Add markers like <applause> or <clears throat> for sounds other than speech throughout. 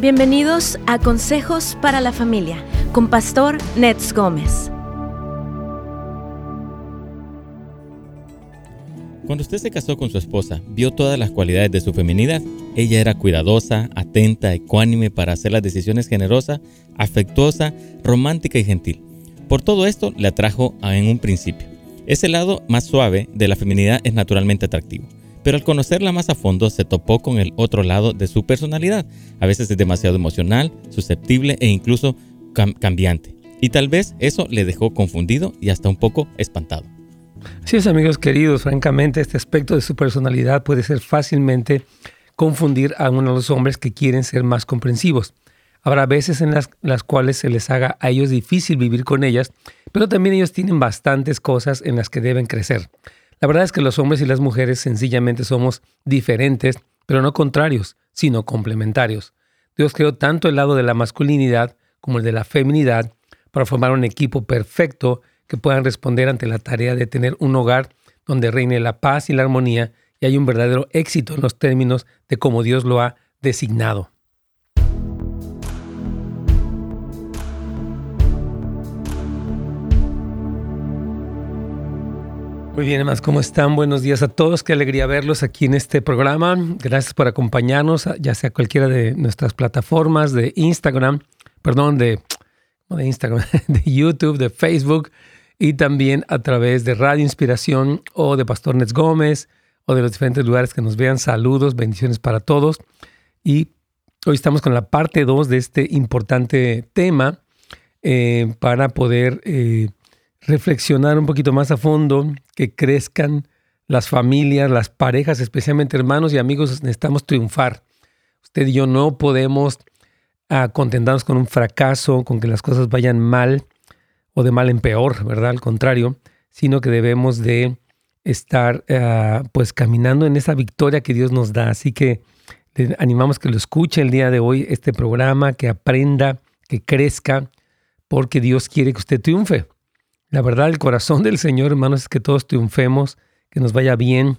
Bienvenidos a Consejos para la Familia con Pastor Nets Gómez. Cuando usted se casó con su esposa, vio todas las cualidades de su feminidad. Ella era cuidadosa, atenta, ecuánime para hacer las decisiones generosa, afectuosa, romántica y gentil. Por todo esto le atrajo en un principio. Ese lado más suave de la feminidad es naturalmente atractivo pero al conocerla más a fondo se topó con el otro lado de su personalidad. A veces es demasiado emocional, susceptible e incluso cambiante. Y tal vez eso le dejó confundido y hasta un poco espantado. Así es, amigos queridos, francamente este aspecto de su personalidad puede ser fácilmente confundir a uno de los hombres que quieren ser más comprensivos. Habrá veces en las, las, cuales se les haga a ellos difícil vivir con ellas, pero también ellos tienen bastantes cosas en las que deben crecer. La verdad es que los hombres y las mujeres sencillamente somos diferentes, pero no contrarios, sino complementarios. Dios creó tanto el lado de la masculinidad como el de la feminidad para formar un equipo perfecto que puedan responder ante la tarea de tener un hogar donde reine la paz y la armonía y hay un verdadero éxito en los términos de cómo Dios lo ha designado. Muy bien, más ¿cómo están? Buenos días a todos. Qué alegría verlos aquí en este programa. Gracias por acompañarnos, ya sea cualquiera de nuestras plataformas de Instagram, perdón, de, de Instagram, <laughs> de YouTube, de Facebook y también a través de Radio Inspiración o de Pastor Nets Gómez o de los diferentes lugares que nos vean. Saludos, bendiciones para todos. Y hoy estamos con la parte 2 de este importante tema eh, para poder... Eh, reflexionar un poquito más a fondo, que crezcan las familias, las parejas, especialmente hermanos y amigos, necesitamos triunfar. Usted y yo no podemos ah, contentarnos con un fracaso, con que las cosas vayan mal o de mal en peor, ¿verdad? Al contrario, sino que debemos de estar ah, pues caminando en esa victoria que Dios nos da. Así que le animamos que lo escuche el día de hoy, este programa, que aprenda, que crezca, porque Dios quiere que usted triunfe. La verdad, el corazón del Señor, hermanos, es que todos triunfemos, que nos vaya bien.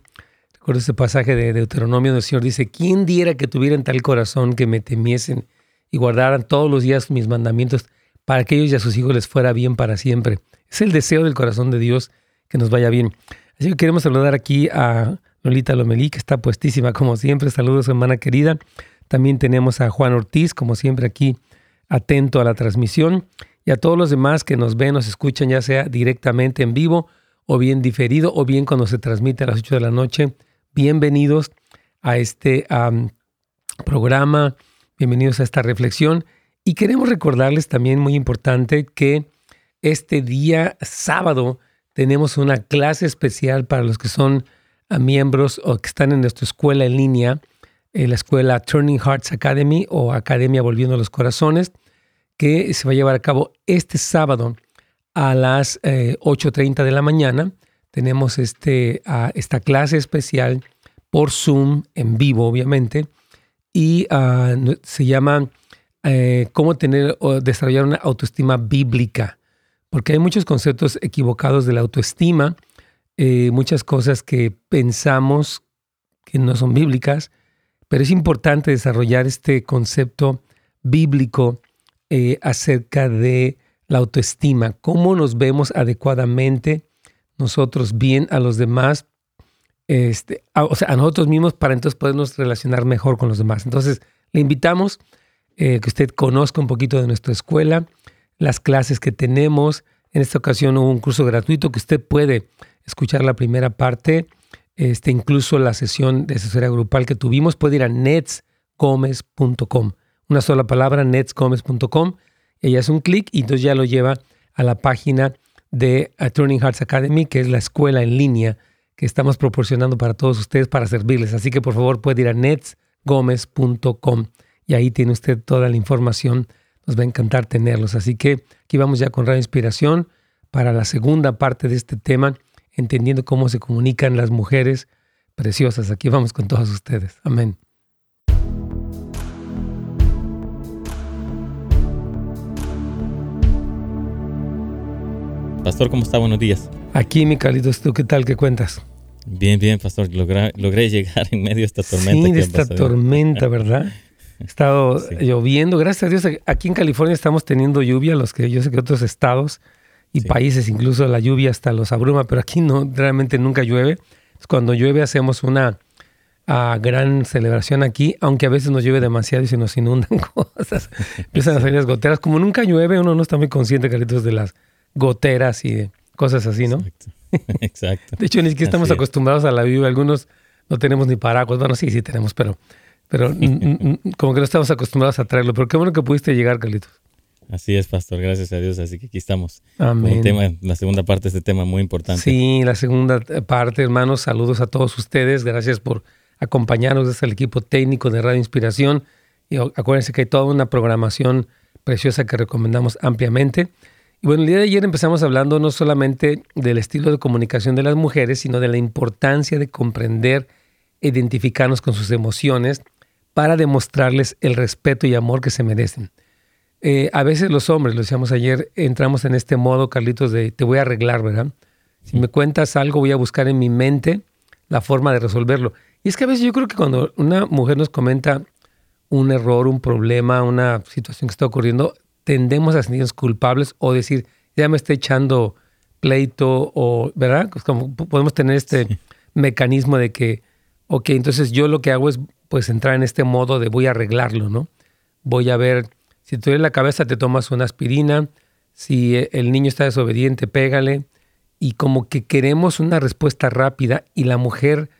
Recuerdo ese pasaje de Deuteronomio donde el Señor dice, ¿quién diera que tuvieran tal corazón que me temiesen y guardaran todos los días mis mandamientos para que ellos y a sus hijos les fuera bien para siempre? Es el deseo del corazón de Dios que nos vaya bien. Así que queremos saludar aquí a Lolita Lomelí, que está puestísima como siempre. Saludos, hermana querida. También tenemos a Juan Ortiz, como siempre aquí, atento a la transmisión y a todos los demás que nos ven, nos escuchan, ya sea directamente en vivo o bien diferido o bien cuando se transmite a las 8 de la noche. Bienvenidos a este programa, bienvenidos a esta reflexión. Y queremos recordarles también, muy importante, que este día sábado tenemos una clase especial para los que son ah, miembros o que están en nuestra escuela en línea, en la escuela Turning Hearts Academy o Academia Volviendo a los Corazones que se va a llevar a cabo este sábado a las 8.30 eh, de la mañana. Tenemos este, esta clase especial por Zoom, en vivo obviamente, y ah, se llama eh, cómo tener o desarrollar una autoestima bíblica, porque hay muchos conceptos equivocados de la autoestima, eh, muchas cosas que pensamos que no son bíblicas, pero es importante desarrollar este concepto bíblico eh, acerca de la autoestima, cómo nos vemos adecuadamente nosotros bien a los demás, este, o sea, a nosotros mismos para entonces podernos relacionar mejor con los demás. Entonces, le invitamos eh, que usted conozca un poquito de nuestra escuela, las clases que tenemos. En esta ocasión hubo un curso gratuito que usted puede escuchar la primera parte, este, incluso la sesión de asesoría grupal que tuvimos, puede ir a netsgomez.com una sola palabra, netsgomez.com. Ella hace un clic y entonces ya lo lleva a la página de Turning Hearts Academy, que es la escuela en línea que estamos proporcionando para todos ustedes para servirles. Así que por favor puede ir a netsgomez.com y ahí tiene usted toda la información. Nos va a encantar tenerlos. Así que aquí vamos ya con Radio Inspiración para la segunda parte de este tema, entendiendo cómo se comunican las mujeres preciosas. Aquí vamos con todos ustedes. Amén. Pastor, ¿cómo está? Buenos días. Aquí, mi Carlitos, ¿tú qué tal? ¿Qué cuentas? Bien, bien, Pastor. Logré, logré llegar en medio de esta tormenta. Sí, de esta tormenta, <laughs> ¿verdad? Ha estado lloviendo. Gracias a Dios, aquí en California estamos teniendo lluvia, los que yo sé que otros estados y países incluso la lluvia hasta los abruma, pero aquí no, realmente nunca llueve. Cuando llueve hacemos una gran celebración aquí, aunque a veces nos llueve demasiado y se nos inundan <laughs> cosas. Empiezan a salir las goteras. Como nunca llueve, uno no está muy consciente, Carlitos, de las goteras y de cosas así, ¿no? Exacto. <laughs> de hecho, ni siquiera estamos acostumbrados a la lluvia. Algunos no tenemos ni paraguas. Bueno, sí, sí tenemos, pero, pero como que no estamos acostumbrados a traerlo. Pero qué bueno que pudiste llegar, Carlitos. Así es, pastor, gracias a Dios. Así que aquí estamos. Amén. tema, la segunda parte de este tema muy importante. Sí, la segunda parte, hermanos. Saludos a todos ustedes. Gracias por acompañarnos desde el equipo técnico de Radio Inspiración. Y acuérdense que hay toda una programación preciosa que recomendamos ampliamente. Y bueno, el día de ayer empezamos hablando no solamente del estilo de comunicación de las mujeres, sino de la importancia de comprender, identificarnos con sus emociones para demostrarles el respeto y amor que se merecen. Eh, a veces los hombres, lo decíamos ayer, entramos en este modo, Carlitos, de te voy a arreglar, ¿verdad? Si me cuentas algo, voy a buscar en mi mente la forma de resolverlo. Y es que a veces yo creo que cuando una mujer nos comenta un error, un problema, una situación que está ocurriendo, tendemos a sentirnos culpables o decir, ya me está echando pleito o, ¿verdad? Pues como podemos tener este mecanismo de que, ok, entonces yo lo que hago es pues entrar en este modo de voy a arreglarlo, ¿no? Voy a ver si te duele la cabeza, te tomas una aspirina. Si eh, el niño está desobediente, pégale. Y como que queremos una respuesta rápida y la mujer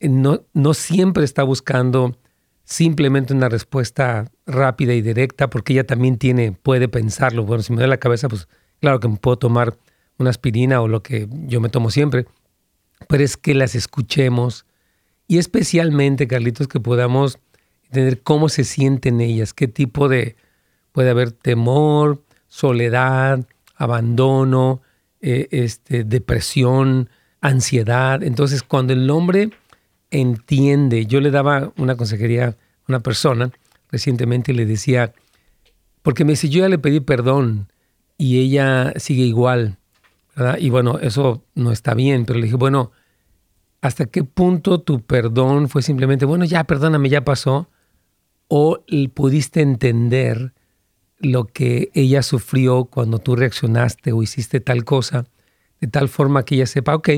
no, no siempre está buscando simplemente una respuesta rápida y directa porque ella también tiene, puede pensarlo. Bueno, si me duele la cabeza, pues claro que me puedo tomar una aspirina o lo que yo me tomo siempre. Pero es que las escuchemos y especialmente, Carlitos, que podamos entender cómo se sienten ellas, qué tipo de, puede haber temor, soledad, abandono, eh, este, depresión, ansiedad. Entonces, cuando el hombre entiende, yo le daba una consejería a una persona recientemente le decía, porque me dice, yo ya le pedí perdón y ella sigue igual, ¿verdad? Y bueno, eso no está bien, pero le dije, bueno, ¿hasta qué punto tu perdón fue simplemente, bueno, ya perdóname, ya pasó? ¿O pudiste entender lo que ella sufrió cuando tú reaccionaste o hiciste tal cosa, de tal forma que ella sepa, ok,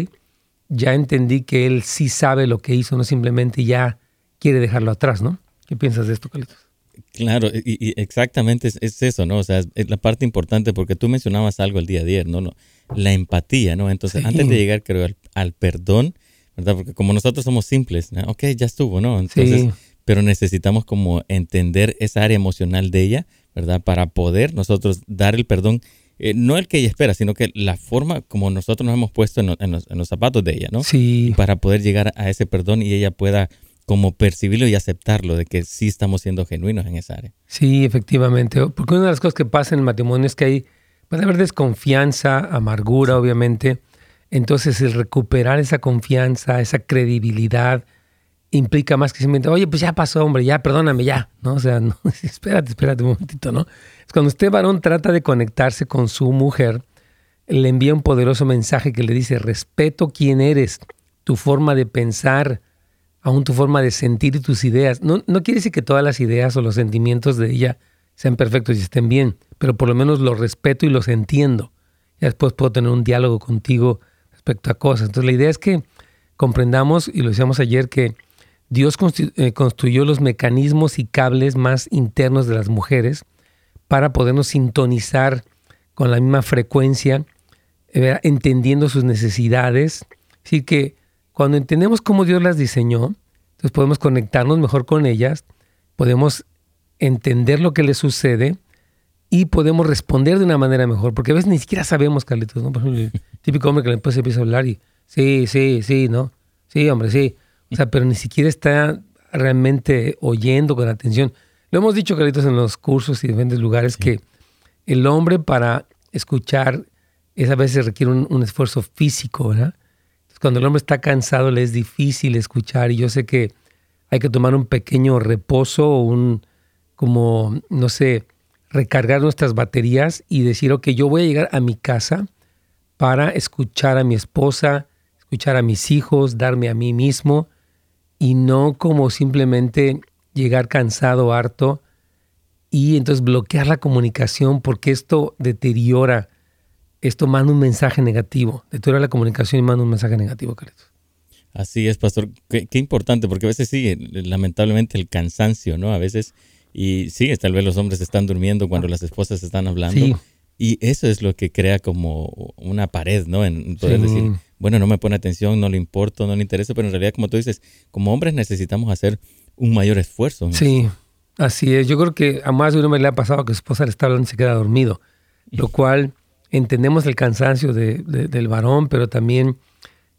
ya entendí que él sí sabe lo que hizo, no simplemente ya quiere dejarlo atrás, ¿no? ¿Qué piensas de esto, Carlitos? Claro, y, exactamente es, eso, ¿no? O sea, es, la parte importante porque tú mencionabas algo el día de ayer, ¿no? no la empatía, ¿no? Entonces, antes de llegar, creo, al, perdón, ¿verdad? Porque como nosotros somos simples, ¿no? ok, ya estuvo, ¿no? Entonces, pero necesitamos como entender esa área emocional de ella ¿verdad? Para poder nosotros dar el perdón, eh, no el que ella espera, sino que la forma como nosotros nos hemos puesto en, los, zapatos de ella, ¿no? Sí. Para poder llegar a ese perdón y ella pueda como percibirlo y aceptarlo de que sí estamos siendo genuinos en esa área. Sí, efectivamente. Porque una de las cosas que pasa en el matrimonio es que hay, puede haber desconfianza, amargura, obviamente. Entonces, el recuperar esa confianza, esa credibilidad, implica más que simplemente, oye, pues ya pasó, hombre, ya, perdóname, ya, ¿no? O sea, <laughs> no, espérate, espérate un momentito, ¿no? Es cuando usted, varón, trata de conectarse con su mujer, le envía un poderoso mensaje que le dice, respeto quién eres, tu forma de pensar, aún tu forma de sentir tus ideas. No, no quiere decir que todas las ideas o los sentimientos de ella sean perfectos y estén bien, pero por lo menos los respeto y los entiendo. Y después puedo tener un diálogo contigo respecto a cosas. Entonces la idea es que comprendamos, y lo decíamos ayer, que Dios eh, construyó los mecanismos y cables más internos de las mujeres para podernos sintonizar con la misma frecuencia, eh, entendiendo sus necesidades. Así que cuando entendemos cómo Dios las diseñó, entonces podemos conectarnos mejor con ellas, podemos entender lo que les sucede y podemos responder de una manera mejor. Porque a veces ni siquiera sabemos, Carlitos, ¿no? Por ejemplo, el típico hombre que le empieza a hablar y sí, sí, sí, ¿no? Sí, hombre, sí. O sea, pero ni siquiera está realmente oyendo con atención. Lo hemos dicho, Carlitos, en los cursos y diferentes lugares, que el hombre para escuchar es a veces requiere un, esfuerzo físico, ¿verdad? Cuando el hombre está cansado le es difícil escuchar y yo sé que hay que tomar un pequeño reposo un, como, no sé, recargar nuestras baterías y decir, ok, yo voy a llegar a mi casa para escuchar a mi esposa, escuchar a mis hijos, darme a mí mismo y no como simplemente llegar cansado, harto, y entonces bloquear la comunicación porque esto deteriora, esto manda un mensaje negativo, deteriora la comunicación y manda un mensaje negativo, Carlitos. Así es, pastor. Qué, importante, porque a veces sigue, lamentablemente, el cansancio, ¿no? A veces, y sí, tal vez los hombres están durmiendo cuando las esposas están hablando. Y eso es lo que crea como una pared, ¿no? En poder decir, bueno, no me pone atención, no le importo, no le interesa, pero en realidad, como tú dices, como hombres necesitamos hacer un mayor esfuerzo. Sí, así es. Yo creo que a más de uno me le ha pasado que su esposa le está hablando y se queda dormido, lo cual entendemos el cansancio del varón, pero también,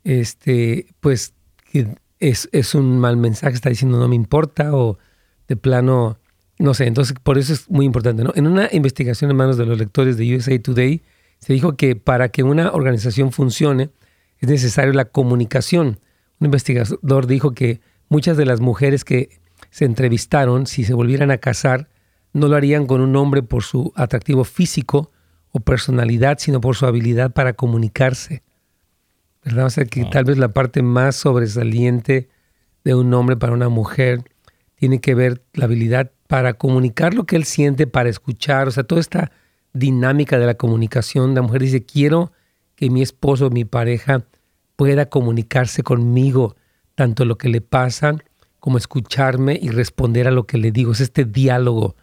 este, pues, es, es un mal mensaje, está diciendo no me importa o de plano, no sé, entonces por eso es muy importante. ¿no? En una investigación en manos de los lectores de USA Today, se dijo que para que una organización funcione es necesario la comunicación. Un investigador dijo que Muchas de las mujeres que se entrevistaron, si se volvieran a casar, no lo harían con un hombre por su atractivo físico o personalidad, sino por su habilidad para comunicarse. ¿Verdad? O sea que tal vez la parte más sobresaliente de un hombre para una mujer tiene que ver la habilidad para comunicar lo que él siente, para escuchar, o sea, toda esta dinámica de la comunicación. La mujer dice, quiero que mi esposo, mi pareja, pueda comunicarse conmigo tanto lo que le pasa como escucharme y responder a lo que le digo. Es este diálogo,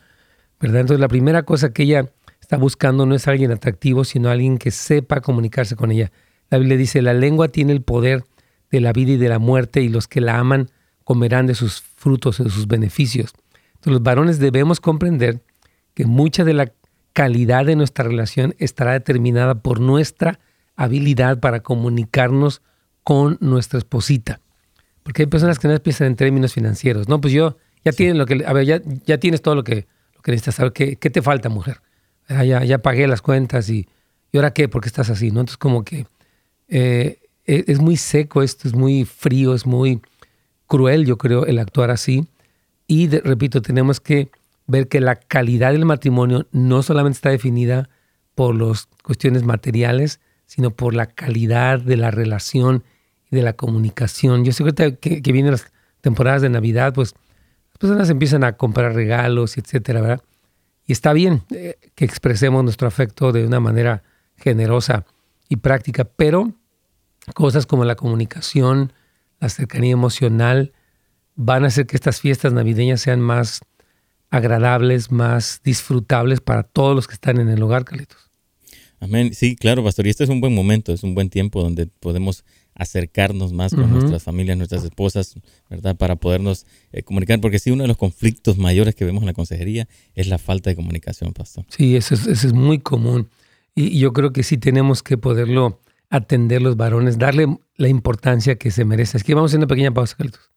¿verdad? Entonces la primera cosa que ella está buscando no es alguien atractivo, sino alguien que sepa comunicarse con ella. La Biblia dice, la lengua tiene el poder de la vida y de la muerte y los que la aman comerán de sus frutos, de sus beneficios. Entonces los varones debemos comprender que mucha de la calidad de nuestra relación estará determinada por nuestra habilidad para comunicarnos con nuestra esposita. Porque hay personas que no piensan en términos financieros. No, pues yo, ya tienen lo que, a ver, ya, ya tienes todo lo que, lo que necesitas saber. ¿Qué, ¿Qué, te falta, mujer? Ah, ya, pagué las cuentas y, ¿y ahora qué? ¿Por qué estás así? ¿no? Entonces como que eh, e, es muy seco esto, es muy frío, es muy cruel, yo creo, el actuar así. Y repito, tenemos que ver que la calidad del matrimonio no solamente está definida por las cuestiones materiales, sino por la calidad de la relación de la comunicación. Yo sé que, que vienen las temporadas de Navidad, pues las personas empiezan a comprar regalos, etcétera, ¿verdad? Y está bien eh, que expresemos nuestro afecto de una manera generosa y práctica, pero cosas como la comunicación, la cercanía emocional, van a hacer que estas fiestas navideñas sean más agradables, más disfrutables para todos los que están en el hogar, Carlitos. Amén. Sí, claro, pastor. Y este es un buen momento, es un buen tiempo donde podemos acercarnos más con nuestras familias, nuestras esposas, ¿verdad? Para podernos eh, comunicar, porque sí, uno de los conflictos mayores que vemos en la consejería es la falta de comunicación, pastor. Sí, eso es, eso es muy común. Y yo creo que sí tenemos que poderlo atender los varones, darle la importancia que se merece. Es que vamos a hacer una pequeña pausa, Carlitos.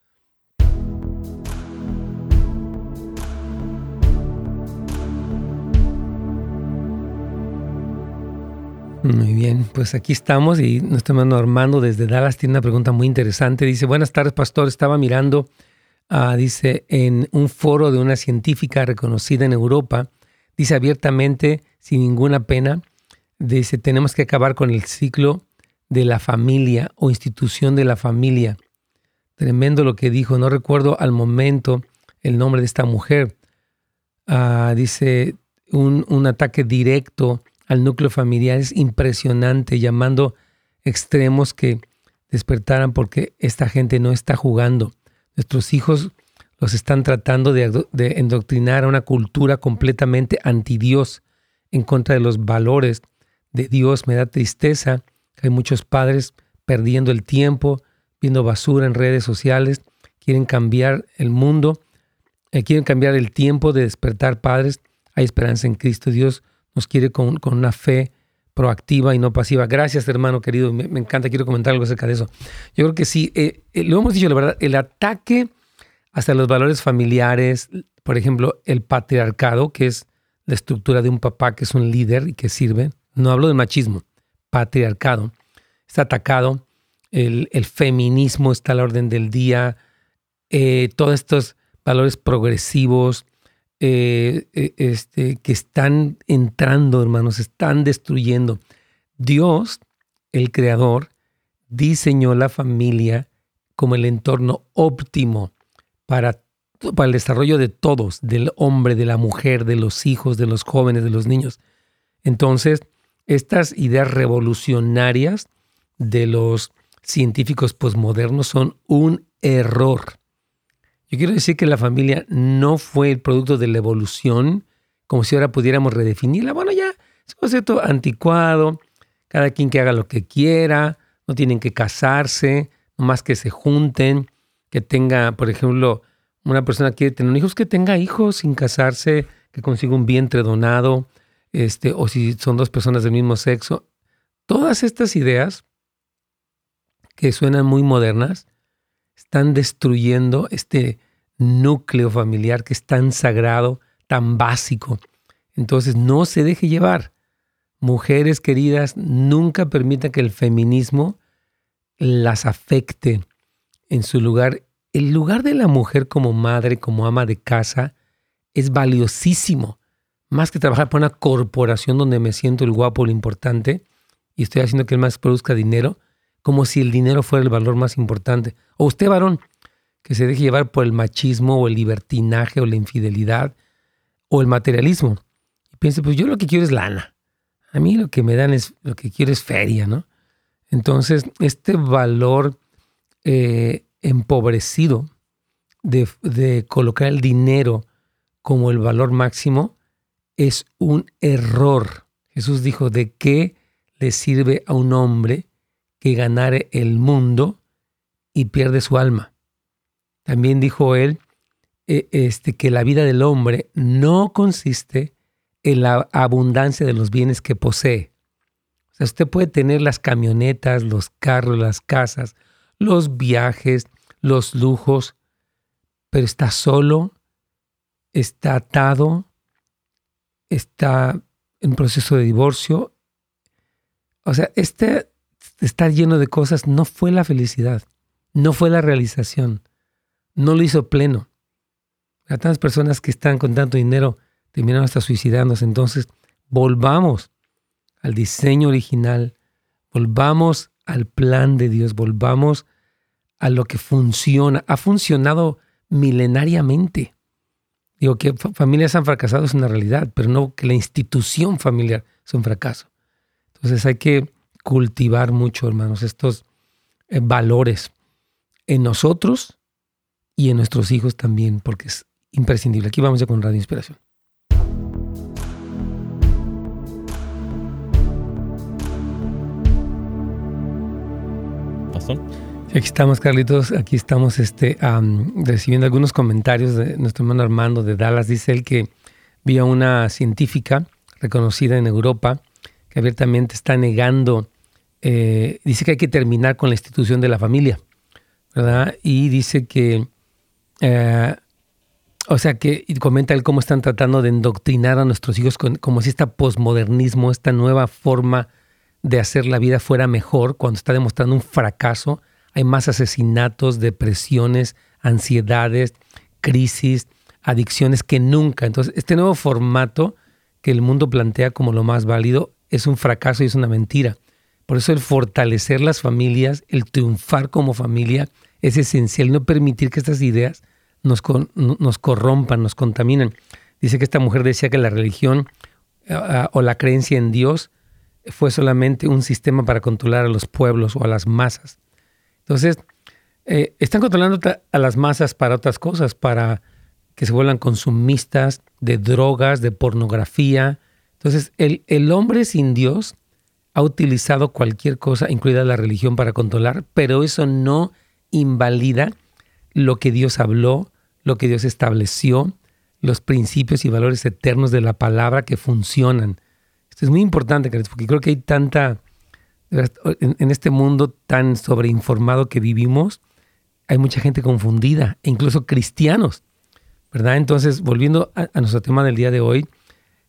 Muy bien, pues aquí estamos y nuestro hermano Armando desde Dallas tiene una pregunta muy interesante. Dice, buenas tardes, pastor. Estaba mirando, uh, dice, en un foro de una científica reconocida en Europa, dice abiertamente, sin ninguna pena, dice, tenemos que acabar con el ciclo de la familia o institución de la familia. Tremendo lo que dijo, no recuerdo al momento el nombre de esta mujer. Uh, dice, un, un ataque directo al núcleo familiar es impresionante, llamando extremos que despertaran porque esta gente no está jugando. Nuestros hijos los están tratando de, endoctrinar a una cultura completamente anti Dios, en contra de los valores de Dios. Me da tristeza que hay muchos padres perdiendo el tiempo, viendo basura en redes sociales, quieren cambiar el mundo, eh, quieren cambiar el tiempo de despertar padres. Hay esperanza en Cristo. Dios nos quiere con, una fe proactiva y no pasiva. Gracias, hermano querido. Me, encanta, quiero comentar algo acerca de eso. Yo creo que sí, eh, eh, lo hemos dicho, la verdad, el ataque hasta los valores familiares, por ejemplo, el patriarcado, que es la estructura de un papá que es un líder y que sirve. No hablo de machismo, patriarcado. Está atacado. El, feminismo está a la orden del día. Eh, todos estos valores progresivos, eh, eh, este, que están entrando, hermanos, están destruyendo. Dios, el creador, diseñó la familia como el entorno óptimo para para el desarrollo de todos, del hombre, de la mujer, de los hijos, de los jóvenes, de los niños. Entonces, estas ideas revolucionarias de los científicos posmodernos son un error. Yo quiero decir que la familia no fue el producto de la evolución, como si ahora pudiéramos redefinirla. Bueno, ya es un concepto anticuado, cada quien que haga lo que quiera, no tienen que casarse, más que se junten, que tenga, por ejemplo, una persona quiere tener hijos, que tenga hijos sin casarse, que consiga un vientre donado, este, o si son dos personas del mismo sexo. Todas estas ideas que suenan muy modernas están destruyendo este núcleo familiar que es tan sagrado, tan básico. Entonces no se deje llevar. Mujeres queridas, nunca permitan que el feminismo las afecte en su lugar. El lugar de la mujer como madre, como ama de casa, es valiosísimo. Más que trabajar para una corporación donde me siento el guapo, lo importante, y estoy haciendo que el más produzca dinero, como si el dinero fuera el valor más importante. O usted, varón, que se deje llevar por el machismo o el libertinaje o la infidelidad o el materialismo. Y piense, pues yo lo que quiero es lana. A mí lo que me dan es, lo que quiero es feria, ¿no? Entonces, este valor eh, empobrecido de, de colocar el dinero como el valor máximo es un error. Jesús dijo, ¿de qué le sirve a un hombre que ganare el mundo y pierde su alma? También dijo él eh, este, que la vida del hombre no consiste en la abundancia de los bienes que posee. O sea, usted puede tener las camionetas, los carros, las casas, los viajes, los lujos, pero está solo, está atado, está en proceso de divorcio. O sea, este estar lleno de cosas no fue la felicidad, no fue la realización, no lo hizo pleno. A tantas personas que están con tanto dinero terminaron hasta suicidándose. Entonces, volvamos al diseño original, volvamos al plan de Dios, volvamos a lo que funciona. Ha funcionado milenariamente. Digo que familias han fracasado es una realidad, pero no que la institución familiar es un fracaso. Entonces hay que cultivar mucho, hermanos, estos eh, valores en nosotros y en nuestros hijos también, porque es imprescindible. Aquí vamos ya con Radio Inspiración. Aquí estamos, Carlitos. Aquí estamos este, recibiendo algunos comentarios de nuestro hermano Armando de Dallas. Dice él que vio a una científica reconocida en Europa que abiertamente está negando, eh, dice que hay que terminar con la institución de la familia, ¿verdad? Y dice que, eh, o sea, que comenta él cómo están tratando de endoctrinar a nuestros hijos como si este posmodernismo, esta nueva forma de hacer la vida fuera mejor cuando está demostrando un fracaso. Hay más asesinatos, depresiones, ansiedades, crisis, adicciones que nunca. Entonces, este nuevo formato que el mundo plantea como lo más válido es un fracaso y es una mentira. Por eso el fortalecer las familias, el triunfar como familia es esencial, no permitir que estas ideas nos, nos corrompan, nos contaminen. Dice que esta mujer decía que la religión eh, o la creencia en Dios fue solamente un sistema para controlar a los pueblos o a las masas. Entonces, eh, están controlando a las masas para otras cosas, para que se vuelvan consumistas de drogas, de pornografía. Entonces, el, el hombre sin Dios ha utilizado cualquier cosa, incluida la religión, para controlar, pero eso no invalida lo que Dios habló, lo que Dios estableció, los principios y valores eternos de la palabra que funcionan. Esto es muy importante, porque creo que hay tanta, en, este mundo tan sobreinformado que vivimos, hay mucha gente confundida, e incluso cristianos, ¿verdad? Entonces, volviendo a, nuestro tema del día de hoy,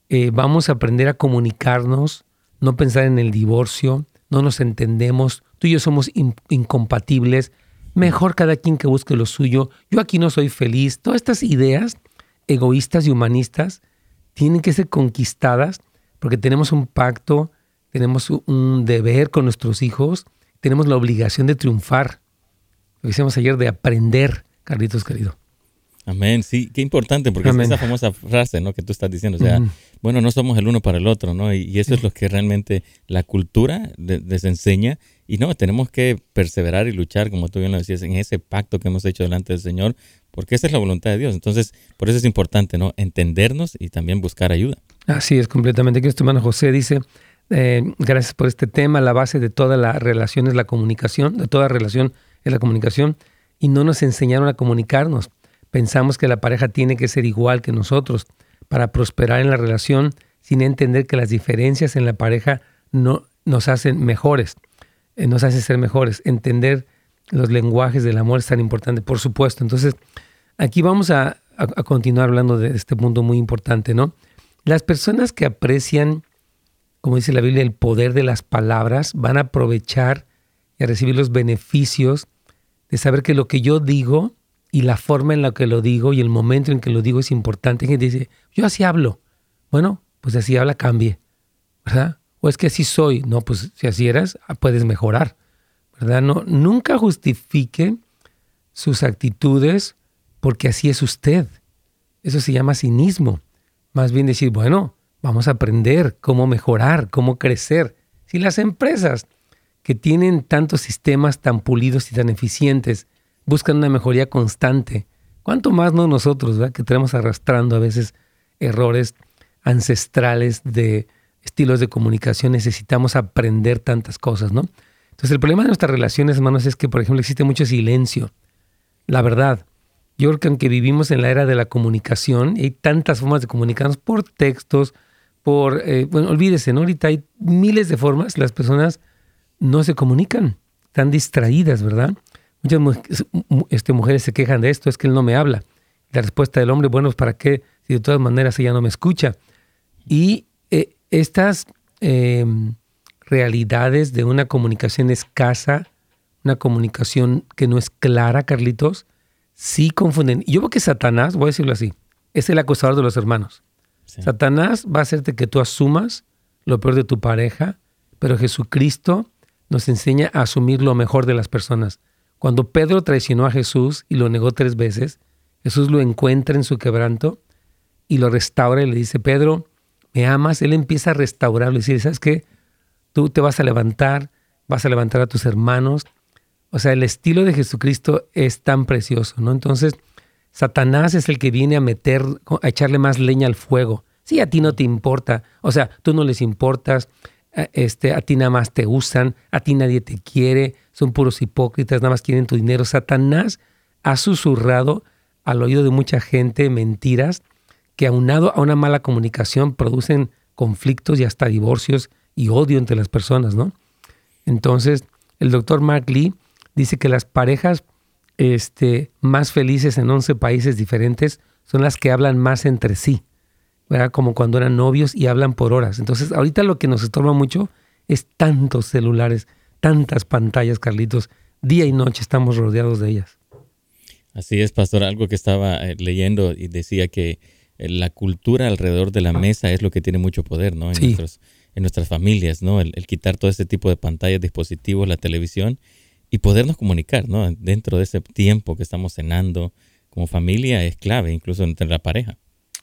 eh, vamos a aprender a comunicarnos, no pensar en el divorcio, no nos entendemos, tú y yo somos incompatibles, mejor cada quien que busque lo suyo, yo aquí no soy feliz, todas estas ideas egoístas y humanistas tienen que ser conquistadas porque tenemos un pacto, tenemos un deber con nuestros hijos, tenemos la obligación de triunfar. Lo decíamos ayer de aprender, Carlitos querido. Amén, sí, qué importante, porque es esa famosa frase, ¿no? Que tú estás diciendo, o sea, bueno, no somos el uno para el otro, ¿no? Y, eso es lo que realmente la cultura les enseña. Y no, tenemos que perseverar y luchar, como tú bien lo decías, en ese pacto que hemos hecho delante del Señor, porque esa es la voluntad de Dios. Entonces, por eso es importante, ¿no? Entendernos y también buscar ayuda. Así es, completamente. Aquí nuestro hermano José dice, eh, gracias por este tema, la base de toda la relación es la comunicación, de toda relación es la comunicación, y no nos enseñaron a comunicarnos. Pensamos que la pareja tiene que ser igual que nosotros para prosperar en la relación sin entender que las diferencias en la pareja no nos hacen mejores, eh, nos hace ser mejores. Entender los lenguajes del amor es tan importante, por supuesto. Entonces, aquí vamos a, a continuar hablando de este punto muy importante, ¿no? Las personas que aprecian, como dice la Biblia, el poder de las palabras, van a aprovechar y a recibir los beneficios de saber que lo que yo digo y la forma en la que lo digo y el momento en que lo digo es importante. Gente dice, yo así hablo. Bueno, pues así habla, cambie. ¿Verdad? O es que así soy. No, pues si así eras, ah, puedes mejorar. ¿Verdad? No, nunca justifique sus actitudes porque así es usted. Eso se llama cinismo. Más bien decir, bueno, vamos a aprender cómo mejorar, cómo crecer. Si las empresas que tienen tantos sistemas tan pulidos y tan eficientes buscan una mejoría constante. ¿Cuánto más no nosotros, ¿verdad? que tenemos arrastrando a veces errores ancestrales de estilos de comunicación? Necesitamos aprender tantas cosas, ¿no? Entonces el problema de nuestras relaciones, hermanos, es que, por ejemplo, existe mucho silencio. La verdad, yo creo que aunque vivimos en la era de la comunicación, hay tantas formas de comunicarnos por textos, por, eh, bueno, olvídese, ¿no? Ahorita hay miles de formas, las personas no se comunican, están distraídas, ¿verdad? Muchas este, mujeres se quejan de esto, es que él no me habla. La respuesta del hombre, bueno, ¿para qué? Si de todas maneras ella no me escucha. Y eh, estas em, realidades de una comunicación escasa, una comunicación que no es clara, Carlitos, sí confunden. Yo veo que Satanás, voy a decirlo así, es el acosador de los hermanos. Satanás va a hacerte que tú asumas lo peor de tu pareja, pero Jesucristo nos enseña a asumir lo mejor de las personas. Cuando Pedro traicionó a Jesús y lo negó tres veces, Jesús lo encuentra en su quebranto y lo restaura y le dice, Pedro, ¿me amas? Él empieza a restaurarlo y decir, ¿sabes qué? Tú te vas a levantar, vas a levantar a tus hermanos. O sea, el estilo de Jesucristo es tan precioso, ¿no? Entonces, Satanás es el que viene a meter, a echarle más leña al fuego. Sí, a ti no te importa, o sea, tú no les importas, este, a ti nada más te usan, a ti nadie te quiere, son puros hipócritas, nada más quieren tu dinero. Satanás ha susurrado al oído de mucha gente mentiras que aunado a una mala comunicación producen conflictos y hasta divorcios y odio entre las personas, ¿no? Entonces, el doctor Mark Lee dice que las parejas este, más felices en 11 países diferentes son las que hablan más entre sí como cuando eran novios y hablan por horas. Entonces, ahorita lo que nos estorba mucho es tantos celulares, tantas pantallas, Carlitos. Día y noche estamos rodeados de ellas. Así es, pastor. Algo que estaba eh, leyendo y decía que eh, la cultura alrededor de la mesa es lo que tiene mucho poder, ¿no? En, en nuestras familias, ¿no? El, quitar todo este tipo de pantallas, dispositivos, la televisión y podernos comunicar, ¿no? Dentro de ese tiempo que estamos cenando como familia es clave, incluso entre la pareja.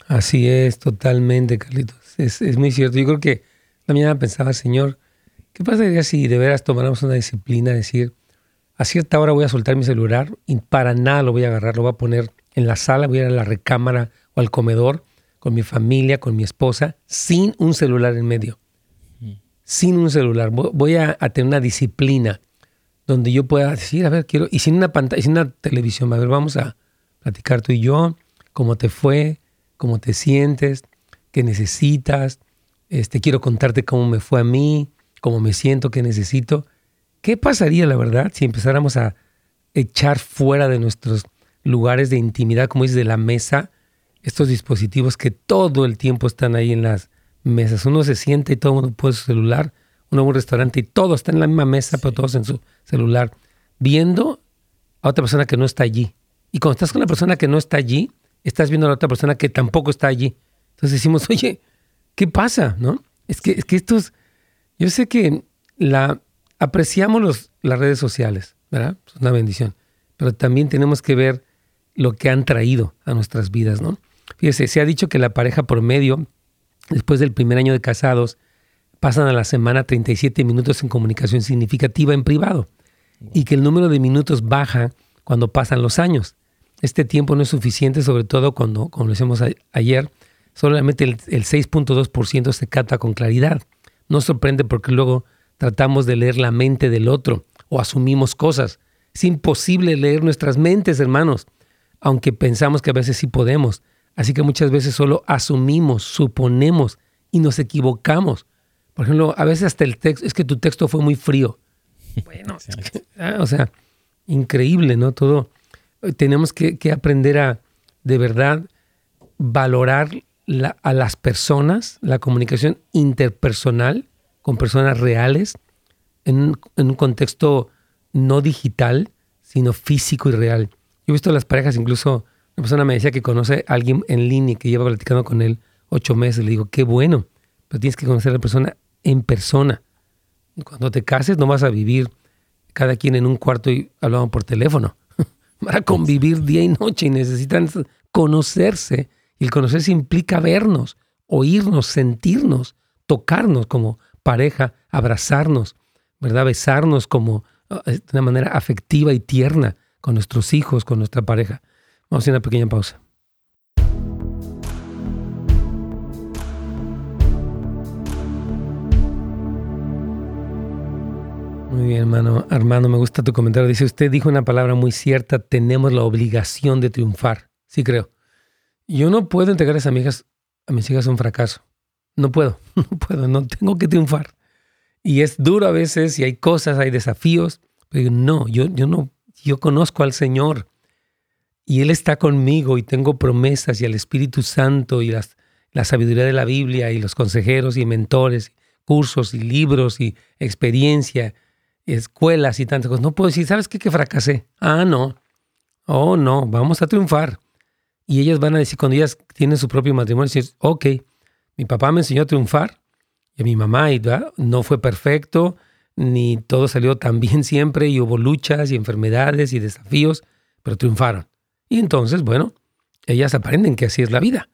Así es, totalmente, Carlitos. Es, muy cierto. Yo creo que la mañana pensaba, Señor, ¿qué pasaría si de veras tomáramos una disciplina, decir, a cierta hora voy a soltar mi celular y para nada lo voy a agarrar, lo voy a poner en la sala, voy a ir a la recámara o al comedor con mi familia, con mi esposa, sin un celular en medio. Sin un celular. Voy a, tener una disciplina donde yo pueda decir, a ver, quiero, y sin una pantalla, sin una televisión, a ver, vamos a platicar tú y yo, cómo te fue, cómo te sientes, qué necesitas, este, quiero contarte cómo me fue a mí, cómo me siento, qué necesito. ¿Qué pasaría, la verdad, si empezáramos a echar fuera de nuestros lugares de intimidad, como dices, de la mesa, estos dispositivos que todo el tiempo están ahí en las mesas? Uno se siente y todo el mundo puede su celular, uno va a un restaurante y todo está en la misma mesa, pero todos en su celular, viendo a otra persona que no está allí. Y cuando estás con la persona que no está allí, estás viendo a la otra persona que tampoco está allí. Entonces decimos, oye, ¿qué pasa? ¿No? Es que, es que estos, yo sé que la, apreciamos los, las redes sociales, ¿verdad? Es una bendición. Pero también tenemos que ver lo que han traído a nuestras vidas, ¿no? Fíjese, se ha dicho que la pareja promedio, después del primer año de casados, pasan a la semana 37 minutos en comunicación significativa en privado y que el número de minutos baja cuando pasan los años. Este tiempo no es suficiente, sobre todo cuando, como lo hicimos ayer, solamente el, el 6.2% se capta con claridad. No sorprende porque luego tratamos de leer la mente del otro o asumimos cosas. Es imposible leer nuestras mentes, hermanos, aunque pensamos que a veces sí podemos. Así que muchas veces solo asumimos, suponemos y nos equivocamos. Por ejemplo, a veces hasta el texto, es que tu texto fue muy frío. <laughs> Bueno, <laughs> ah, o sea, increíble, ¿no? Todo. Tenemos que, aprender a, de verdad, valorar a las personas, la comunicación interpersonal con personas reales, en un, contexto no digital, sino físico y real. Yo he visto las parejas, incluso una persona me decía que conoce a alguien en línea que lleva platicando con él ocho meses. Le digo, qué bueno, pero tienes que conocer a la persona en persona. Cuando te cases no vas a vivir cada quien en un cuarto y hablando por teléfono. A convivir día y noche y necesitan conocerse. Y el conocerse implica vernos, oírnos, sentirnos, tocarnos como pareja, abrazarnos, ¿verdad? Besarnos como ah, de una manera afectiva y tierna con nuestros hijos, con nuestra pareja. Vamos a hacer una pequeña pausa. Muy bien, hermano. Armando, me gusta tu comentario. Dice, usted dijo una palabra muy cierta, tenemos la obligación de triunfar. Sí, creo. Yo no puedo entregar a, mis amigas, a mis hijas un fracaso. No puedo, <laughs> no puedo, no tengo que triunfar. Y es duro a veces y hay cosas, hay desafíos, pero no, yo, yo no, yo conozco al Señor y Él está conmigo y tengo promesas y al Espíritu Santo y las, la sabiduría de la Biblia y los consejeros y mentores, cursos y libros y experiencia, escuelas y tantas cosas. No puedo decir, ¿sabes qué? Que fracasé. Ah, no. Oh, no, vamos a triunfar. Y ellas van a decir, cuando ellas tienen su propio matrimonio, decir, ok, mi papá me enseñó a triunfar y a mi mamá y, no fue perfecto, ni todo salió tan bien <laughs> siempre y hubo luchas y enfermedades y desafíos, pero triunfaron. Y entonces, bueno, ellas aprenden que así es la vida.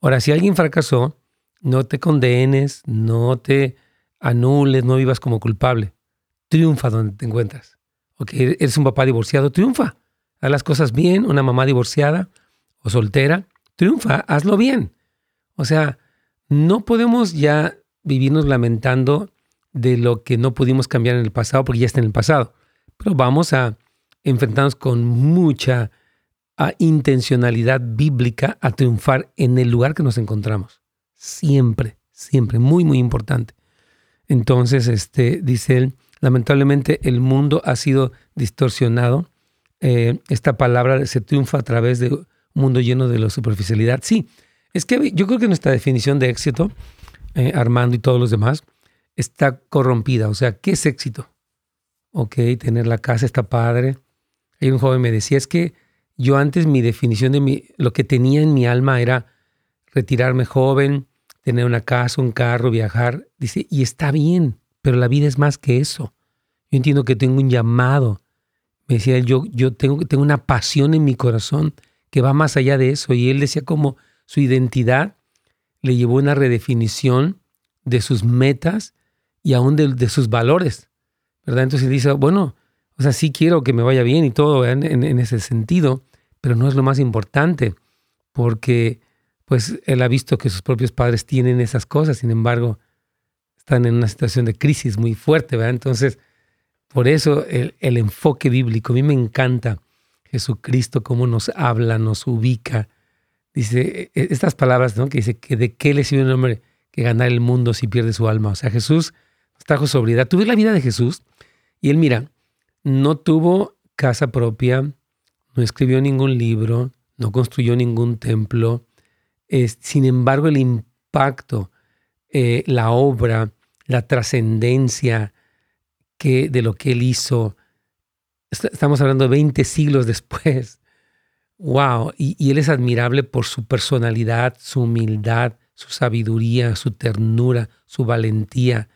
Ahora, si alguien fracasó, no te condenes, no te anules, no vivas como culpable. Triunfa donde te encuentras. Ok, eres un papá divorciado, triunfa. Haz las cosas bien, una mamá divorciada o soltera, triunfa, hazlo bien. O sea, no podemos ya vivirnos lamentando de lo que no pudimos cambiar en el pasado porque ya está en el pasado. Pero vamos a enfrentarnos con mucha ah, intencionalidad bíblica a triunfar en el lugar que nos encontramos. Siempre, siempre, muy, muy importante. Entonces, este, dice él, lamentablemente el mundo ha sido distorsionado. Eh, esta palabra se triunfa a través de un mundo lleno de la superficialidad. Sí, es que yo creo que nuestra definición de éxito, eh, Armando y todos los demás, está corrompida. O sea, ¿qué es éxito? Ok, tener la casa está padre. Hay un joven me decía, es que yo antes mi definición de mi, lo que tenía en mi alma era retirarme joven, tener una casa, un carro, viajar. Dice, y está bien, pero la vida es más que eso. Yo entiendo que tengo un llamado. Me decía él, yo, yo tengo, tengo una pasión en mi corazón que va más allá de eso. Y él decía como, su identidad le llevó una redefinición de sus metas y aún de, sus valores, ¿verdad? Entonces dice, bueno, o sea, sí quiero que me vaya bien y todo en, en, ese sentido, pero no es lo más importante, porque pues él ha visto que sus propios padres tienen esas cosas, sin embargo, están en una situación de crisis muy fuerte, ¿verdad? Entonces, por eso el, el enfoque bíblico, a mí me encanta Jesucristo, cómo nos habla, nos ubica, dice e, e, estas palabras, ¿no? Que dice que de qué le sirve un hombre que ganar el mundo si pierde su alma. O sea, Jesús trajo sobriedad. Tuve la vida de Jesús y él, mira, no tuvo casa propia, no escribió ningún libro, no construyó ningún templo. sin embargo, el impacto, eh, la obra, la trascendencia de lo que él hizo, estamos hablando de 20 siglos después, <laughs> Wow, y, él es admirable por su personalidad, su humildad, su sabiduría, su ternura, su valentía,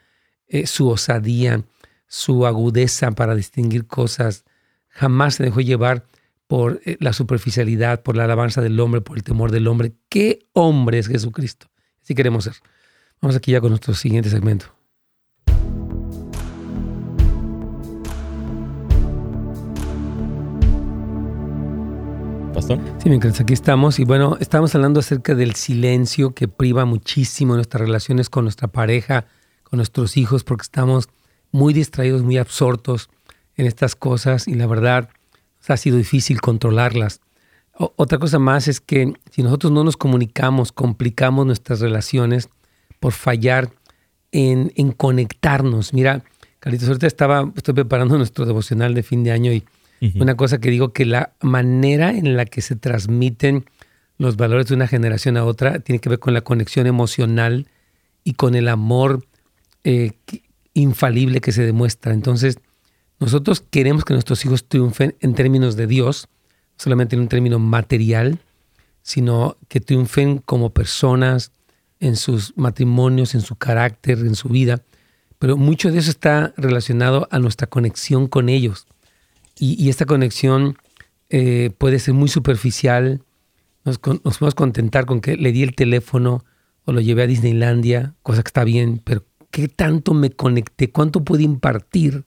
eh, su osadía, su agudeza para distinguir cosas. Jamás se dejó llevar por eh, la superficialidad, por la alabanza del hombre, por el temor del hombre. ¿Qué hombre es Jesucristo? Así queremos ser. Vamos aquí ya con nuestro siguiente segmento. Pastor. Sí, mientras aquí estamos. Y bueno, estamos hablando acerca del silencio que priva muchísimo nuestras relaciones con nuestra pareja, con nuestros hijos, porque estamos muy distraídos, muy absortos en estas cosas y la verdad ha sido difícil controlarlas. otra cosa más es que si nosotros no nos comunicamos, complicamos nuestras relaciones por fallar en, en conectarnos. Mira, Carlitos, ahorita estaba, estoy preparando <laughs> nuestro devocional de fin de año y una cosa que digo que la manera en la que se transmiten los valores de una generación a otra tiene que ver con la conexión emocional y con el amor eh, infalible que se demuestra. Entonces, nosotros queremos que nuestros hijos triunfen en términos de Dios, no solamente en un término material, sino que triunfen como personas en sus matrimonios, en su carácter, en su vida. Pero mucho de eso está relacionado a nuestra conexión con ellos. Y, esta conexión eh, puede ser muy superficial. Nos, podemos contentar con que le di el teléfono o lo llevé a Disneylandia, cosa que está bien, pero ¿qué tanto me conecté? ¿Cuánto pude impartir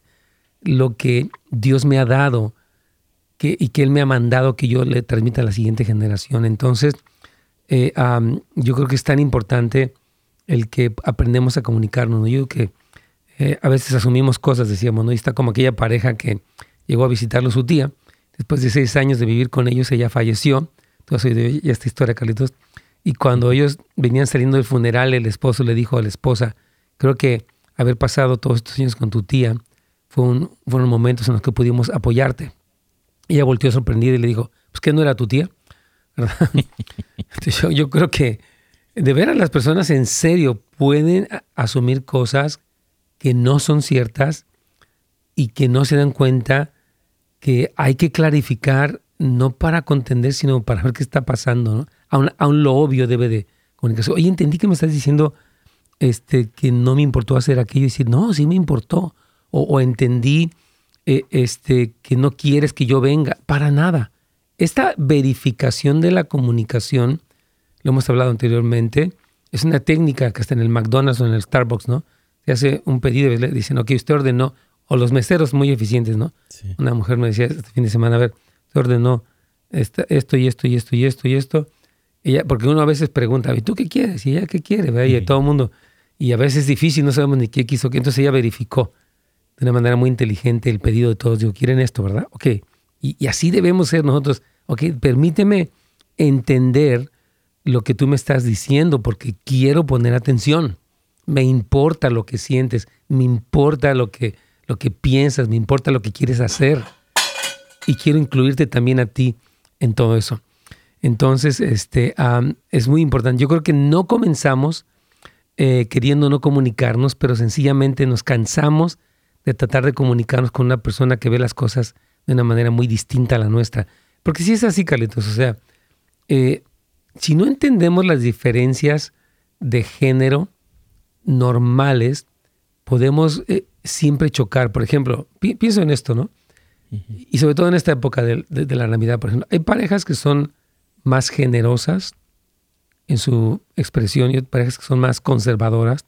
lo que Dios me ha dado que, y que Él me ha mandado que yo le transmita a la siguiente generación? Entonces, eh, yo creo que es tan importante el que aprendemos a comunicarnos. ¿no? Yo creo que eh, a veces asumimos cosas, decíamos, ¿no? Y está como aquella pareja que llegó a visitarlo su tía. Después de seis años de vivir con ellos, ella falleció. Tú has oído ya esta historia, Carlitos. Y cuando ellos venían saliendo del funeral, el esposo le dijo a la esposa, creo que haber pasado todos estos años con tu tía fue un, fueron momentos en los que pudimos apoyarte. Ella volteó sorprendida y le dijo, pues que no era tu tía. <laughs> yo, creo que de veras las personas en serio pueden asumir cosas que no son ciertas y que no se dan cuenta que hay que clarificar no para contender, sino para ver qué está pasando. ¿no? Aún, aún, lo obvio debe de comunicarse. Oye, entendí que me estás diciendo este, que no me importó hacer aquello y decir, no, sí me importó. O, entendí eh, este, que no quieres que yo venga. Para nada. Esta verificación de la comunicación, lo hemos hablado anteriormente, es una técnica que está en el McDonald's o en el Starbucks, ¿no? Se hace un pedido y le dicen, ok, usted ordenó o los meseros muy eficientes, ¿no? Una mujer me decía este fin de semana, a ver, se ordenó esto y esto y esto y esto y esto. Ella, porque uno a veces pregunta, ¿y tú qué quieres? ¿Y ella qué quiere? Y todo el mundo. Y a veces es difícil, no sabemos ni qué quiso. Entonces ella verificó de una manera muy inteligente el pedido de todos. Digo, ¿quieren esto, verdad? Ok. Y, y así debemos ser nosotros. Ok, permíteme entender lo que tú me estás diciendo porque quiero poner atención. Me importa lo que sientes, me importa lo que lo que piensas, me importa lo que quieres hacer. Y quiero incluirte también a ti en todo eso. Entonces, este, es muy importante. Yo creo que no comenzamos eh, queriendo no comunicarnos, pero sencillamente nos cansamos de tratar de comunicarnos con una persona que ve las cosas de una manera muy distinta a la nuestra. Porque si es así, Carlitos, o sea, eh, si no entendemos las diferencias de género normales, podemos eh, siempre chocar. Por ejemplo, pienso en esto, ¿no? Y sobre todo en esta época de, la Navidad, por ejemplo, hay parejas que son más generosas en su expresión y hay parejas que son más conservadoras.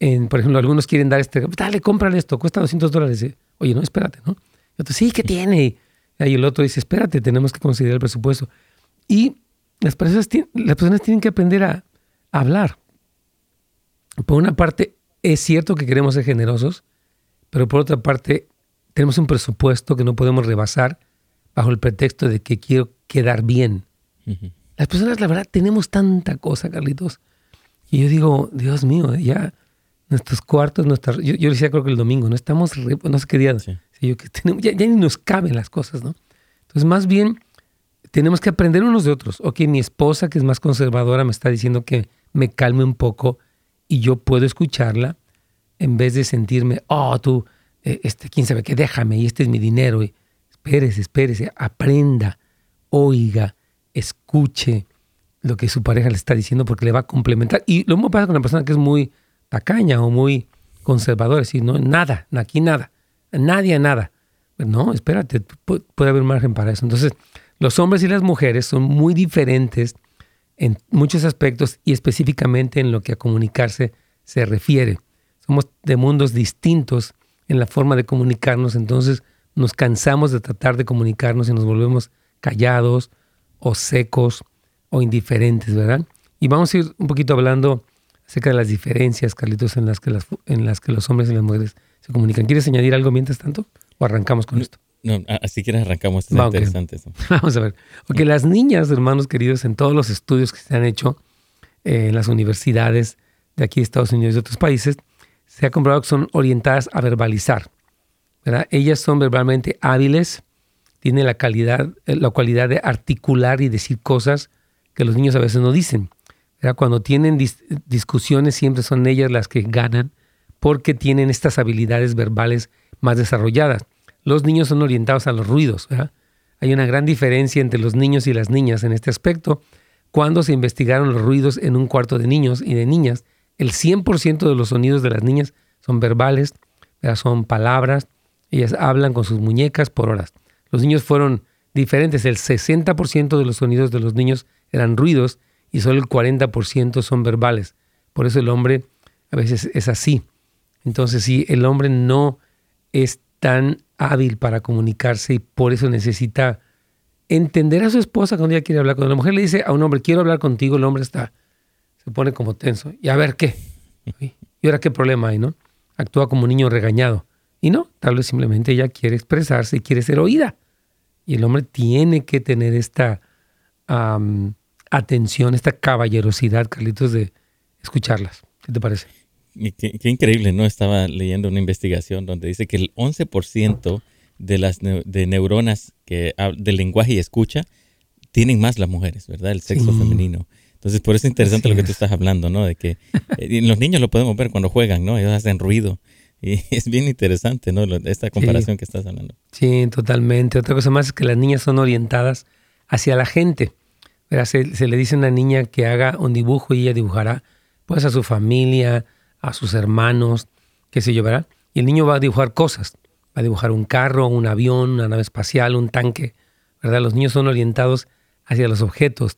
En, por ejemplo, algunos quieren dar este, dale, cómprale esto, cuesta 200 dólares. Oye, no, espérate, ¿no? Y otro, sí, ¿qué tiene? Y el otro dice, espérate, tenemos que considerar el presupuesto. Y las personas, las personas tienen que aprender a hablar. Por una parte, es cierto que queremos ser generosos, pero por otra parte, tenemos un presupuesto que no podemos rebasar bajo el pretexto de que quiero quedar bien. Las personas, la verdad, tenemos tanta cosa, Carlitos. Y yo digo, Dios mío, ya nuestros cuartos, nuestras, yo, yo decía creo que el domingo, no estamos, no sé qué día, que tenemos, ya, ni nos caben las cosas, ¿no? Entonces, más bien, tenemos que aprender unos de otros. Ok, mi esposa, que es más conservadora, me está diciendo que me calme un poco y yo puedo escucharla en vez de sentirme, oh, tú, eh, este, quién sabe qué, déjame y este es mi dinero. Y espérese, espérese, aprenda, oiga, escuche lo que su pareja le está diciendo porque le va a complementar. Y lo mismo pasa con una persona que es muy tacaña o muy conservadora, decir, no, nada, aquí nada, nadie nada. No, espérate, puede haber margen para eso. Entonces, los hombres y las mujeres son muy diferentes en muchos aspectos y específicamente en lo que a comunicarse se refiere. Somos de mundos distintos en la forma de comunicarnos, entonces nos cansamos de tratar de comunicarnos y nos volvemos callados o secos o indiferentes, ¿verdad? Y vamos a ir un poquito hablando acerca de las diferencias, Carlitos, en las que, las, en las que los hombres y las mujeres se comunican. ¿Quieres añadir algo mientras tanto? ¿O arrancamos con esto? No, así quieres arrancamos. Es interesante eso. <laughs> Vamos a ver. Porque las niñas, hermanos queridos, en todos los estudios que se han hecho eh, en las universidades de aquí de Estados Unidos y de otros países, se ha comprobado que son orientadas a verbalizar. ¿verdad? Ellas son verbalmente hábiles, tienen la, calidad, eh, la cualidad de articular y decir cosas que los niños a veces no dicen. Cuando tienen discusiones siempre son ellas las que ganan porque tienen estas habilidades verbales más desarrolladas. Los niños son orientados a los ruidos. Hay una gran diferencia entre los niños y las niñas en este aspecto. Cuando se investigaron los ruidos en un cuarto de niños y de niñas, el 100% de los sonidos de las niñas son verbales, son palabras, ellas hablan con sus muñecas por horas. Los niños fueron diferentes, el 60% de los sonidos de los niños eran ruidos y solo el 40% son verbales. Por eso el hombre a veces es así. Entonces, sí, el hombre no es tan hábil para comunicarse y por eso necesita entender a su esposa cuando ella quiere hablar. Cuando la mujer le dice a un hombre, quiero hablar contigo, el hombre está, se pone como tenso. Y a ver qué. ¿Y ahora qué problema hay, no? Actúa como un niño regañado. Y no, tal vez simplemente ella quiere expresarse y quiere ser oída. Y el hombre tiene que tener esta atención, esta caballerosidad, Carlitos, de escucharlas. ¿Qué te parece? Qué, increíble, ¿no? Estaba leyendo una investigación donde dice que el 11% de las de neuronas que del lenguaje y escucha tienen más las mujeres, ¿verdad? El sexo femenino. Entonces, por eso es interesante lo que tú estás hablando, ¿no? De que <laughs> eh, los niños lo podemos ver cuando juegan, ¿no? Ellos hacen ruido. Y <laughs> es bien interesante, ¿no? Esta comparación que estás hablando. Sí, totalmente. Otra cosa más es que las niñas son orientadas hacia la gente. Se, se, le dice a una niña que haga un dibujo y ella dibujará pues a su familia, a sus hermanos, qué se llevará. Y el niño va a dibujar cosas. Va a dibujar un carro, un avión, una nave espacial, un tanque. ¿verdad? Los niños son orientados hacia los objetos.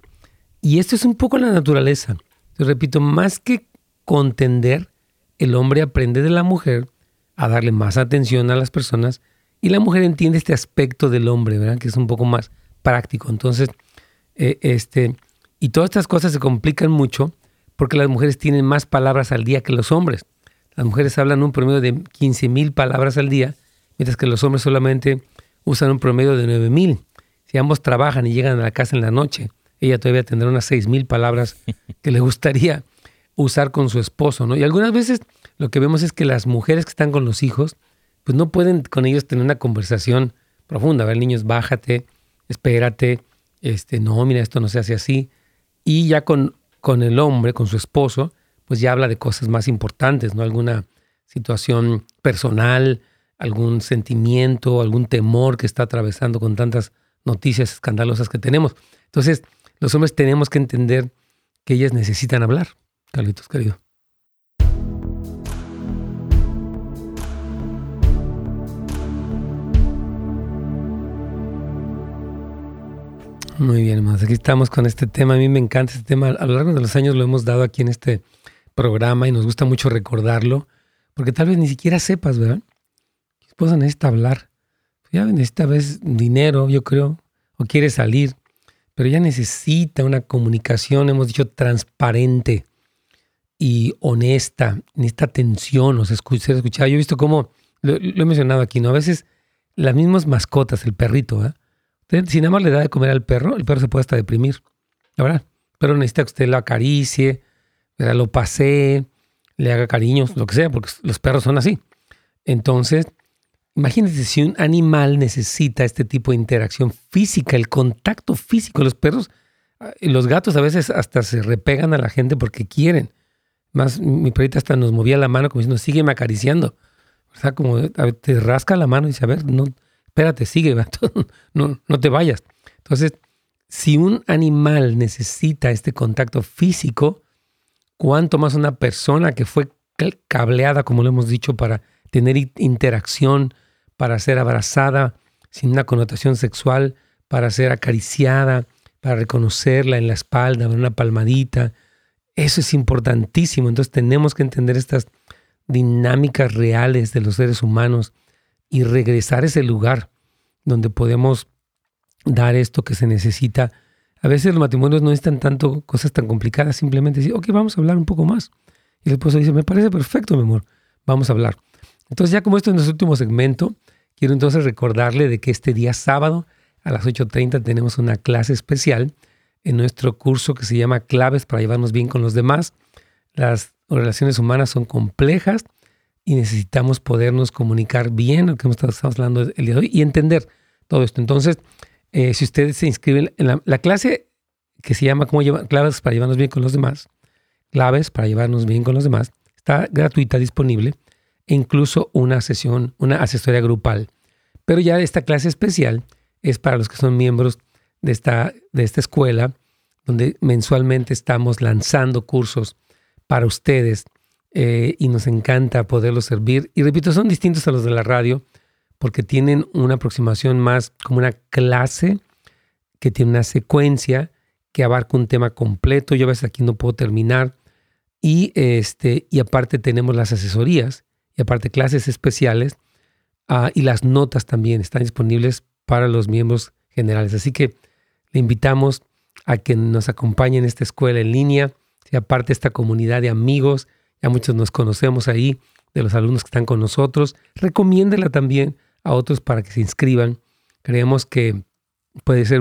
Y esto es un poco la naturaleza. Repito, más que contender, el hombre aprende de la mujer a darle más atención a las personas y la mujer entiende este aspecto del hombre, ¿verdad? Que es un poco más práctico. Entonces, eh, este, y todas estas cosas se complican mucho porque las mujeres tienen más palabras al día que los hombres. Las mujeres hablan un promedio de 15 mil palabras al día, mientras que los hombres solamente usan un promedio de 9 mil. Si ambos trabajan y llegan a la casa en la noche, ella todavía tendrá unas 6 mil palabras <laughs> que le gustaría usar con su esposo, ¿no? Y algunas veces lo que vemos es que las mujeres que están con los hijos, pues no pueden con ellos tener una conversación profunda. A ver, niños, bájate, espérate, este, no, mira, esto no se hace así. Y ya con con el hombre, con su esposo, pues ya habla de cosas más importantes, ¿no? Alguna situación personal, algún sentimiento, algún temor que está atravesando con tantas noticias escandalosas que tenemos. Entonces, los hombres tenemos que entender que ellas necesitan hablar, Carlitos querido. Muy bien, hermanos. Aquí estamos con este tema. A mí me encanta este tema. A lo largo de los años lo hemos dado aquí en este programa y nos gusta mucho recordarlo, porque tal vez ni siquiera sepas, ¿verdad? Tu esposa necesita hablar. Ya necesita a veces dinero, yo creo, o quiere salir, pero ya necesita una comunicación, hemos dicho, transparente y honesta, necesita atención, o sea, ser escuchado. Yo he visto cómo, lo, he mencionado aquí, ¿no? A veces las mismas mascotas, el perrito, ¿verdad? Si nada más le da de comer al perro, el perro se puede hasta deprimir. ¿verdad? Pero necesita que usted lo acaricie, lo pasee, le haga cariños, lo que sea, porque los perros son así. Entonces, imagínense si un animal necesita este tipo de interacción física, el contacto físico. Los perros, ah, los gatos a veces hasta se repegan a la gente porque quieren. Más, mi perrita hasta nos movía la mano como diciendo, sígueme acariciando. O sea, como te rasca la mano y dice, a ver, no, espérate, sigue, <laughs> no, no te vayas. Entonces, si un animal necesita este contacto físico, ¿cuánto más una persona que fue cableada, como lo hemos dicho, para tener interacción, para ser abrazada sin una connotación sexual, para ser acariciada, para reconocerla en la espalda, una palmadita. Eso es importantísimo. Entonces tenemos que entender estas dinámicas reales de los seres humanos y regresar a ese lugar donde podemos dar esto que se necesita. A veces los matrimonios no necesitan tanto cosas tan complicadas, simplemente decir, ok, vamos a hablar un poco más. Y el esposo dice, me parece perfecto, mi amor, vamos a hablar. Entonces ya como esto es nuestro último segmento, quiero entonces recordarle de que este día sábado a las 8.30 tenemos una clase especial en nuestro curso que se llama Claves para llevarnos bien con los demás. Las relaciones humanas son complejas y necesitamos podernos comunicar bien, lo que estamos hablando el día de hoy, y entender todo esto. Entonces, eh, si ustedes se inscriben en la, clase que se llama ¿Cómo llevar, Claves para llevarnos bien con los demás, claves para llevarnos bien con los demás, está gratuita, disponible, e incluso una sesión, una asesoría grupal. Pero ya esta clase especial es para los que son miembros de esta, de esta escuela, donde mensualmente estamos lanzando cursos para ustedes eh, y nos encanta poderlos servir. Y repito, son distintos a los de la radio porque tienen una aproximación más como una clase que tiene una secuencia que abarca un tema completo. Yo a veces aquí no puedo terminar. Y, este, y aparte tenemos las asesorías y aparte clases especiales ah, y las notas también están disponibles para los miembros generales. Así que le invitamos a que nos acompañe en esta escuela en línea, sea parte de esta comunidad de amigos, ya muchos nos conocemos ahí, de los alumnos que están con nosotros. Recomiéndela también a otros para que se inscriban. Creemos que puede ser,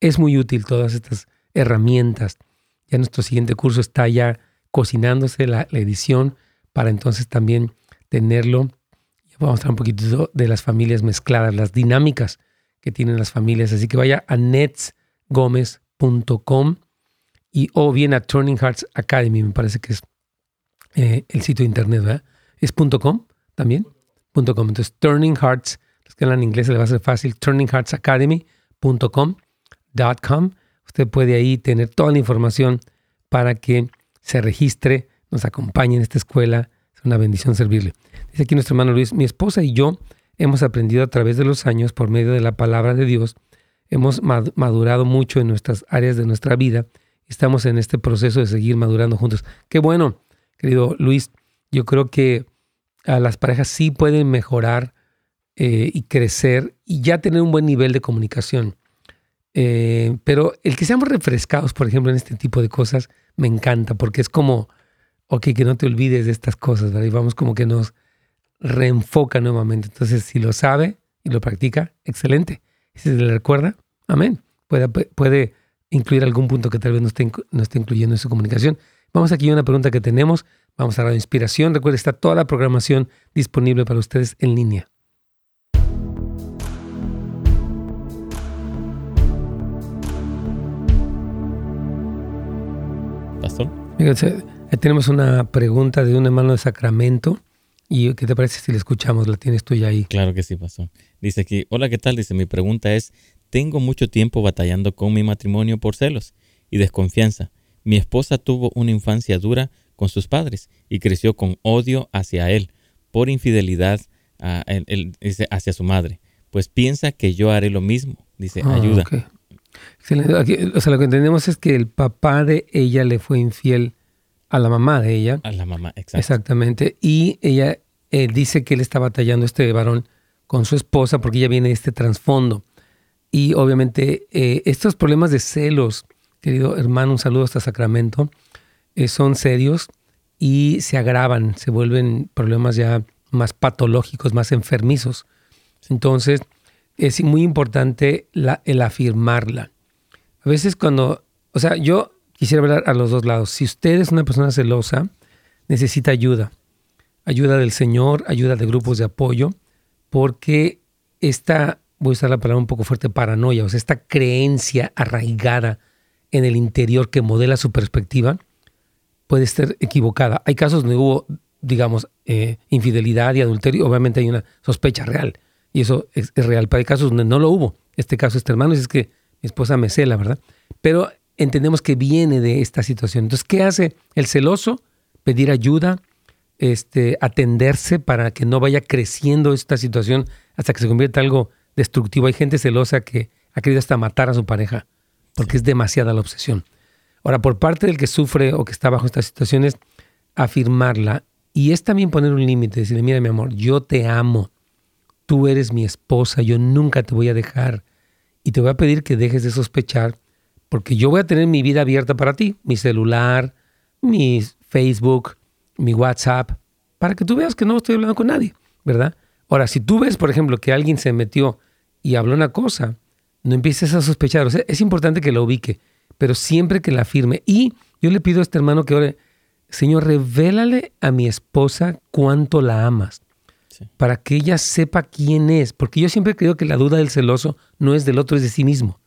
es muy útil todas estas herramientas. Ya nuestro siguiente curso está ya cocinándose la, edición para entonces también tenerlo. Vamos a hablar un poquito de las familias mezcladas, las dinámicas que tienen las familias. Así que vaya a netsgomez.com y o bien a Turning Hearts Academy, me parece que es eh, el sitio de internet, ¿verdad? Es .com también, .com. Entonces, Turning Hearts, los que hablan inglés le va a ser fácil, turningheartsacademy.com, .com. Usted puede ahí tener toda la información para que se registre, nos acompañe en esta escuela. Es una bendición servirle. Dice aquí nuestro hermano Luis, mi esposa y yo hemos aprendido a través de los años por medio de la palabra de Dios, hemos madurado mucho en nuestras áreas de nuestra vida. Estamos en este proceso de seguir madurando juntos. Qué bueno, querido Luis. Yo creo que a las parejas sí pueden mejorar eh, y crecer y ya tener un buen nivel de comunicación. Eh, pero el que seamos refrescados, por ejemplo, en este tipo de cosas, me encanta porque es como, ok, que no te olvides de estas cosas, ¿verdad? Y vamos como que nos reenfoca nuevamente. Entonces, si lo sabe y lo practica, excelente. Si se le recuerda, amén. Puede, incluir algún punto que tal vez no no esté incluyendo en su comunicación. Vamos aquí a una pregunta que tenemos. Vamos a la inspiración. Recuerda, está toda la programación disponible para ustedes en línea. Pastor. Ahí tenemos una pregunta de un hermano de Sacramento ¿Y qué te parece si la escuchamos? La tienes tú ya ahí. Claro que sí, pasó. Dice aquí, hola, ¿qué tal? Dice, mi pregunta es, tengo mucho tiempo batallando con mi matrimonio por celos y desconfianza. Mi esposa tuvo una infancia dura con sus padres y creció con odio hacia él por infidelidad hacia su madre. Pues piensa que yo haré lo mismo. Dice, ah, ayuda. o sea, lo que entendemos es que el papá de ella le fue infiel a la mamá de ella. A la mamá, exacto. Exactamente. Y ella eh, dice que él está batallando, este varón, con su esposa porque ella viene de este trasfondo. Y obviamente eh, estos problemas de celos, querido hermano, un saludo hasta Sacramento, eh, son serios y se agravan, se vuelven problemas ya más patológicos, más enfermizos. Entonces, es muy importante el afirmarla. A veces cuando, o sea, yo quisiera hablar a los dos lados. Si usted es una persona celosa, necesita ayuda. Ayuda del Señor, ayuda de grupos de apoyo, porque esta, voy a usar la palabra un poco fuerte, paranoia, o sea, esta creencia arraigada en el interior que modela su perspectiva, puede estar equivocada. Hay casos donde hubo, digamos, eh, infidelidad y adulterio, obviamente hay una sospecha real, y eso es, real, pero hay casos donde no lo hubo. Este caso, este hermano, es que mi esposa me cela, ¿verdad? Pero entendemos que viene de esta situación. Entonces, ¿qué hace el celoso? Pedir ayuda, este, atenderse para que no vaya creciendo esta situación hasta que se convierte en algo destructivo. Hay gente celosa que ha querido hasta matar a su pareja porque es demasiada la obsesión. Ahora, por parte del que sufre o que está bajo estas situaciones, afirmarla y es también poner un límite, decirle, mira mi amor, yo te amo, tú eres mi esposa, yo nunca te voy a dejar y te voy a pedir que dejes de sospechar porque yo voy a tener mi vida abierta para ti, mi celular, mi Facebook, mi WhatsApp, para que tú veas que no estoy hablando con nadie, ¿verdad? Ahora, si tú ves, por ejemplo, que alguien se metió y habló una cosa, no empieces a sospechar. O sea, es importante que la ubique, pero siempre que la afirme. Y yo le pido a este hermano que ore, Señor, revélale a mi esposa cuánto la amas, para que ella sepa quién es. Porque yo siempre creo que la duda del celoso no es del otro, es de sí mismo.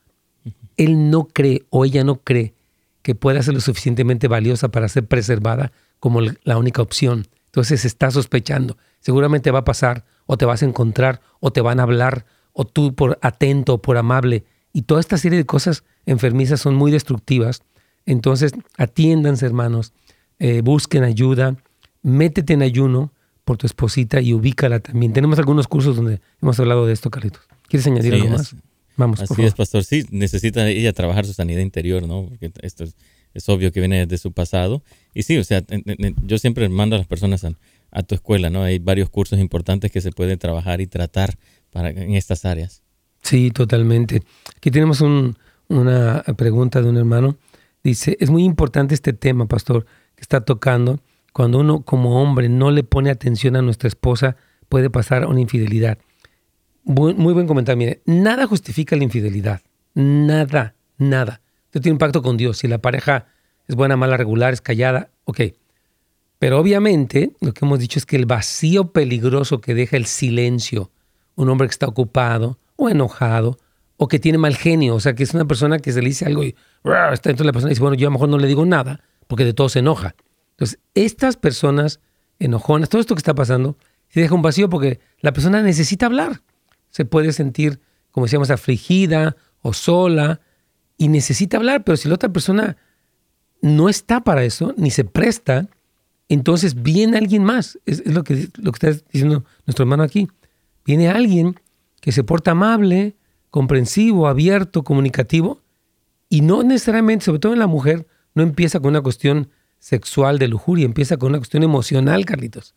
Él no cree o ella no cree que pueda ser lo suficientemente valiosa para ser preservada como la única opción. Entonces está sospechando. Seguramente va a pasar o te vas a encontrar o te van a hablar o tú por atento o por amable. Y toda esta serie de cosas enfermizas son muy destructivas. Entonces atiéndanse hermanos, eh, busquen ayuda, métete en ayuno por tu esposita y ubícala también. Tenemos algunos cursos donde hemos hablado de esto, Carlitos. ¿Quieres añadir algo más? Vamos, Así es, pastor. Sí, necesita ella trabajar su sanidad interior, ¿no? Porque esto es, es obvio que viene de su pasado. Y sí, o sea, yo siempre mando a las personas a, tu escuela, ¿no? Hay varios cursos importantes que se pueden trabajar y tratar para, en estas áreas. Sí, totalmente. Aquí tenemos una pregunta de un hermano. Dice, es muy importante este tema, pastor, que está tocando. Cuando uno como hombre no le pone atención a nuestra esposa, puede pasar una infidelidad. muy buen comentario. Mire, nada justifica la infidelidad. Nada, nada tiene un pacto con Dios. Si la pareja es buena, mala, regular, es callada, ok. Pero obviamente lo que hemos dicho es que el vacío peligroso que deja el silencio, un hombre que está ocupado o enojado o que tiene mal genio, o sea, que es una persona que se le dice algo y está dentro de la persona y dice, bueno, yo a lo mejor no le digo nada porque de todo se enoja. Entonces, estas personas enojonas, todo esto que está pasando, se deja un vacío porque la persona necesita hablar. Se puede sentir, como decíamos, afligida o sola y necesita hablar, pero si la otra persona no está para eso, ni se presta, entonces viene alguien más. Es, lo, que, lo que está diciendo nuestro hermano aquí. Viene alguien que se porta amable, comprensivo, abierto, comunicativo, y no necesariamente, sobre todo en la mujer, no empieza con una cuestión sexual de lujuria, empieza con una cuestión emocional, Carlitos.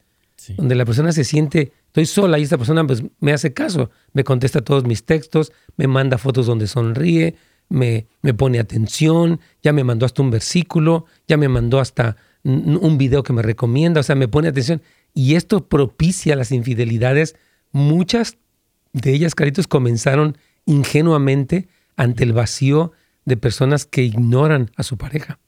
Donde la persona se siente, estoy sola y esta persona pues, me hace caso, me contesta todos mis textos, me manda fotos donde sonríe, me, pone atención, ya me mandó hasta un versículo, ya me mandó hasta un video que me recomienda, o sea, me pone atención. Y esto propicia las infidelidades. Muchas de ellas, caritos, comenzaron ingenuamente ante el vacío de personas que ignoran a su pareja.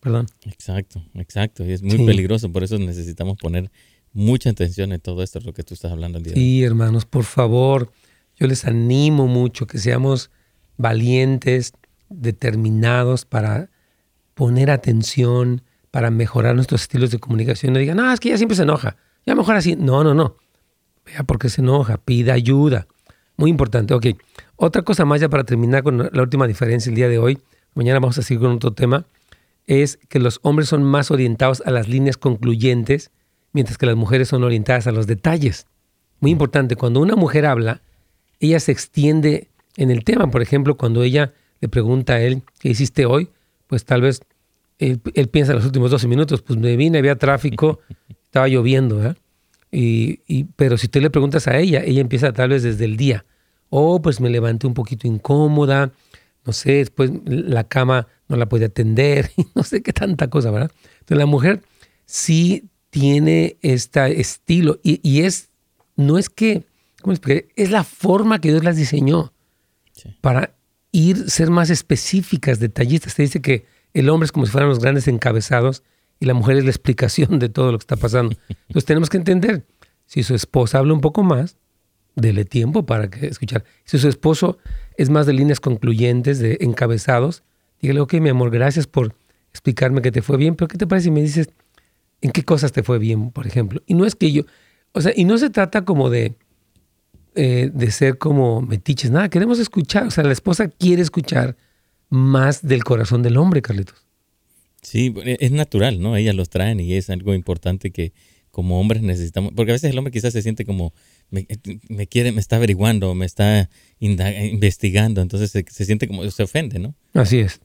Perdón. Exacto, exacto. Y es muy peligroso, por eso necesitamos poner mucha atención en todo esto, lo que tú estás hablando. El día sí, hermanos, por favor, yo les animo mucho que seamos valientes, determinados para poner atención, para mejorar nuestros estilos de comunicación. No digan, no, es que ella siempre se enoja. Ya mejor así. No, no, no. Vea por qué se enoja, pida ayuda. Muy importante. Ok. Otra cosa más ya para terminar con la última diferencia el día de hoy. Mañana vamos a seguir con otro tema. Es que los hombres son más orientados a las líneas concluyentes, mientras que las mujeres son orientadas a los detalles. Muy importante. Cuando una mujer habla, ella se extiende en el tema. Por ejemplo, cuando ella le pregunta a él, ¿qué hiciste hoy? Pues tal vez él, piensa en los últimos 12 minutos, pues me vine, había tráfico, estaba lloviendo, Y, pero si tú le preguntas a ella, ella empieza tal vez desde el día. Oh, pues me levanté un poquito incómoda, no sé, después la cama no la puede atender, <laughs> no sé qué tanta cosa, ¿verdad? Entonces la mujer sí tiene este estilo y, y es, no es que, ¿cómo explicar? Es la forma que Dios las diseñó para ir, ser más específicas, detallistas. Te dice que el hombre es como si fueran los grandes encabezados y la mujer es la explicación de todo lo que está pasando. Entonces tenemos que entender, si su esposa habla un poco más, dele tiempo para que escuchar. Si su esposo es más de líneas concluyentes, de encabezados, dígale, ok, mi amor, gracias por explicarme que te fue bien, pero ¿qué te parece si me dices en qué cosas te fue bien, por ejemplo? Y no es que yo, o sea, y no se trata como de, eh, de ser como metiches, nada, queremos escuchar, o sea, la esposa quiere escuchar más del corazón del hombre, Carlitos. Sí, es natural, ¿no? Ellas los traen y es algo importante que como hombres necesitamos, porque a veces el hombre quizás se siente como, me, quiere, me está averiguando, me está investigando, entonces se, siente como, se ofende, ¿no? Así es,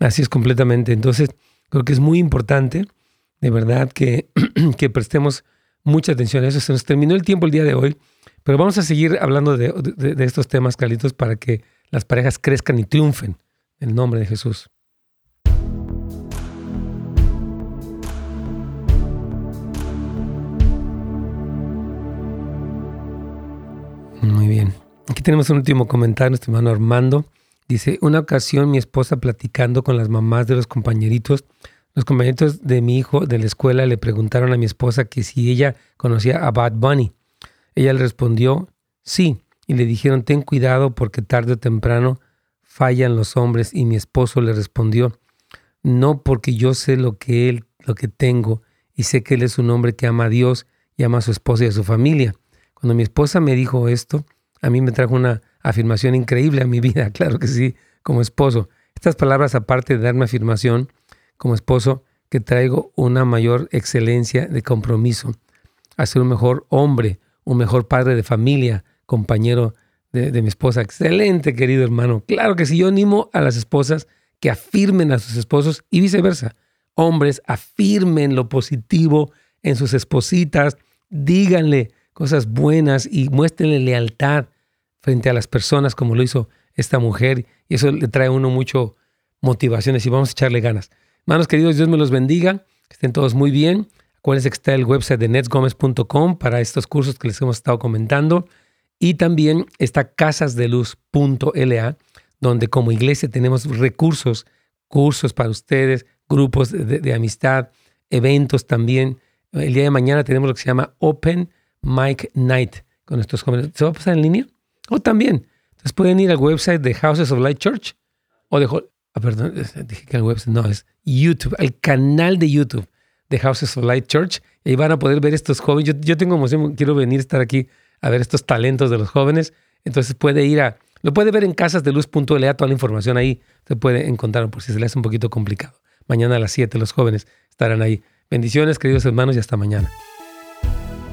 así es completamente. Entonces, creo que es muy importante, de verdad, que, <clears throat> que prestemos mucha atención a eso. Se nos terminó el tiempo el día de hoy, pero vamos a seguir hablando de, de, estos temas, Carlitos, para que las parejas crezcan y triunfen en el nombre de Jesús. Muy bien. Aquí tenemos un último comentario, nuestro hermano Armando. Dice, una ocasión mi esposa platicando con las mamás de los compañeritos, los compañeritos de mi hijo de la escuela le preguntaron a mi esposa que si ella conocía a Bad Bunny. Ella le respondió, sí, y le dijeron, ten cuidado porque tarde o temprano fallan los hombres. Y mi esposo le respondió, no porque yo sé lo que él, lo que tengo, y sé que él es un hombre que ama a Dios y ama a su esposa y a su familia. Cuando mi esposa me dijo esto, a mí me trajo una afirmación increíble a mi vida, <laughs> claro que sí, como esposo. Estas palabras, aparte de darme afirmación como esposo, que traigo una mayor excelencia de compromiso a ser un mejor hombre, un mejor padre de familia, compañero de, de mi esposa. Excelente, querido hermano. Claro que sí, yo animo a las esposas que afirmen a sus esposos y viceversa. Hombres, afirmen lo positivo en sus espositas, díganle cosas buenas y muéstrenle lealtad frente a las personas como lo hizo esta mujer y eso le trae a uno mucho motivaciones y vamos a echarle ganas. Hermanos queridos, Dios me los bendiga, que estén todos muy bien. Acuérdense que está el website de netsgomez.com para estos cursos que les hemos estado comentando y también está casasdeluz.la donde como iglesia tenemos recursos, cursos para ustedes, grupos de amistad, eventos también. El día de mañana tenemos lo que se llama Open Mike Knight con estos jóvenes. ¿Se va a pasar en línea? O también. Entonces pueden ir al website de Houses of Light Church o de... Ah, perdón, dije que el website no, es YouTube, el canal de YouTube de Houses of Light Church. Y ahí van a poder ver estos jóvenes. Yo, tengo emoción, quiero venir a estar aquí a ver estos talentos de los jóvenes. Entonces puede ir a... Lo puede ver en casasdeluz.la, toda la información ahí se puede encontrar por si se le hace un poquito complicado. Mañana a las 7 los jóvenes estarán ahí. Bendiciones, queridos hermanos, y hasta mañana.